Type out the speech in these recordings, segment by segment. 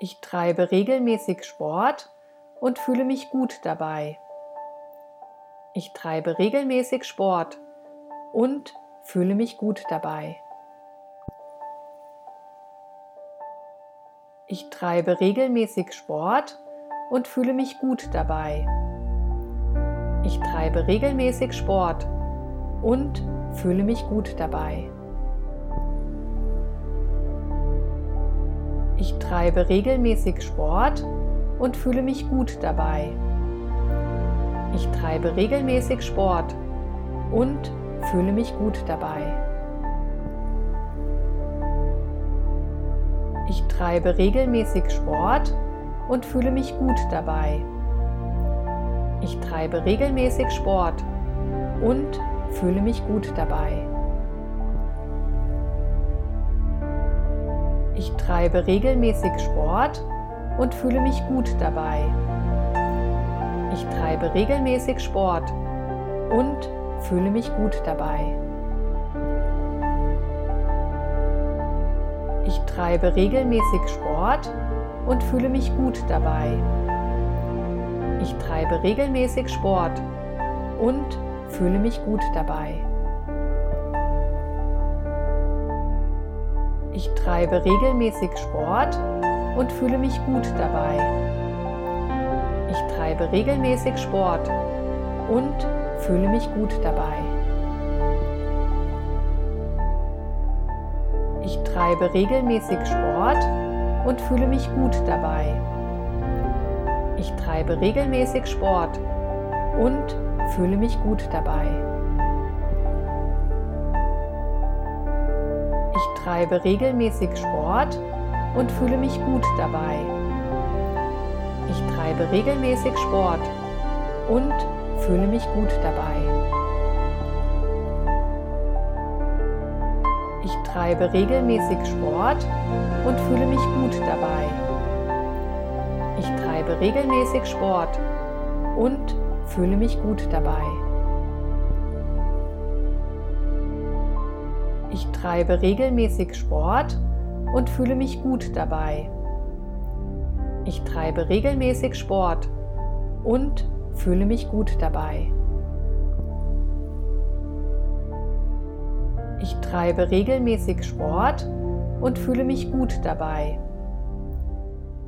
Ich treibe regelmäßig Sport und fühle mich gut dabei. Ich treibe regelmäßig Sport und fühle mich gut dabei. Ich treibe regelmäßig Sport und fühle mich gut dabei. Ich treibe regelmäßig Sport und fühle mich gut dabei. Ich treibe regelmäßig Sport und fühle mich gut dabei. Ich treibe regelmäßig Sport und fühle mich gut dabei. Ich treibe regelmäßig Sport und fühle mich gut dabei. Ich treibe regelmäßig Sport und fühle mich gut dabei. Ich treibe regelmäßig Sport und fühle mich gut dabei. Ich treibe regelmäßig Sport und fühle mich gut dabei. Ich treibe regelmäßig Sport und fühle mich gut dabei. Ich treibe regelmäßig Sport und fühle mich gut dabei. Ich treibe regelmäßig Sport und fühle mich gut dabei. Ich treibe regelmäßig Sport und fühle mich gut dabei. Ich treibe regelmäßig Sport und fühle mich gut dabei. Ich treibe regelmäßig Sport und fühle mich gut dabei. Treibe regelmäßig Sport und fühle mich gut dabei. Ich treibe regelmäßig Sport und fühle mich gut dabei. Ich treibe regelmäßig Sport und fühle mich gut dabei. Ich treibe regelmäßig Sport und fühle mich gut dabei. Ich treibe regelmäßig Sport und fühle mich gut dabei. Ich treibe regelmäßig Sport und fühle mich gut dabei. Ich treibe regelmäßig Sport und fühle mich gut dabei.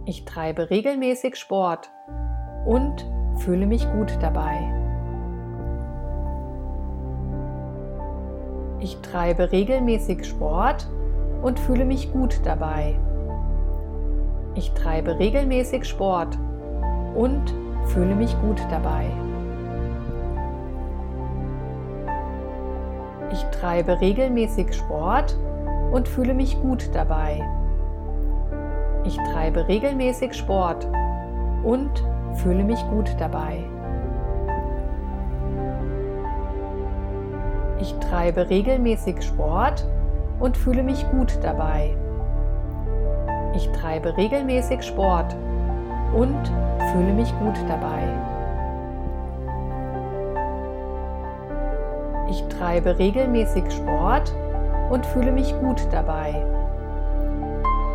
Ich treibe regelmäßig Sport und fühle mich gut dabei. Ich treibe regelmäßig Sport und fühle mich gut dabei. Ich treibe regelmäßig Sport und fühle mich gut dabei. Ich treibe regelmäßig Sport und fühle mich gut dabei. Ich treibe regelmäßig Sport und fühle mich gut dabei. Ich treibe regelmäßig Sport und fühle mich gut dabei. Ich treibe regelmäßig Sport und fühle mich gut dabei. Ich treibe regelmäßig Sport und fühle mich gut dabei.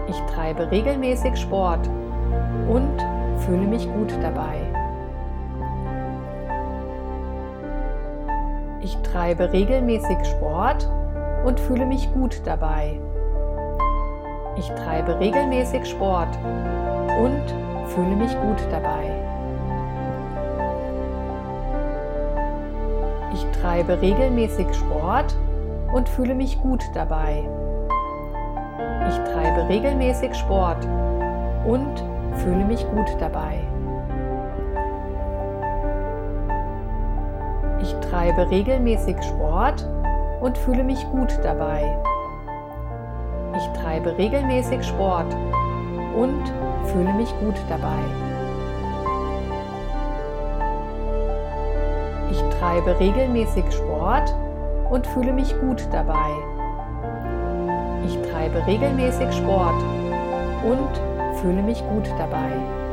Ich treibe regelmäßig Sport und fühle mich gut dabei. Ich treibe regelmäßig Sport und fühle mich gut dabei. Ich treibe regelmäßig Sport und fühle mich gut dabei. Ich treibe regelmäßig Sport und fühle mich gut dabei. Ich treibe regelmäßig Sport und fühle mich gut dabei. Ich treibe regelmäßig Sport und fühle mich gut dabei. Ich treibe regelmäßig Sport und fühle mich gut dabei. Ich treibe regelmäßig Sport und fühle mich gut dabei. Ich treibe regelmäßig Sport und fühle mich gut dabei.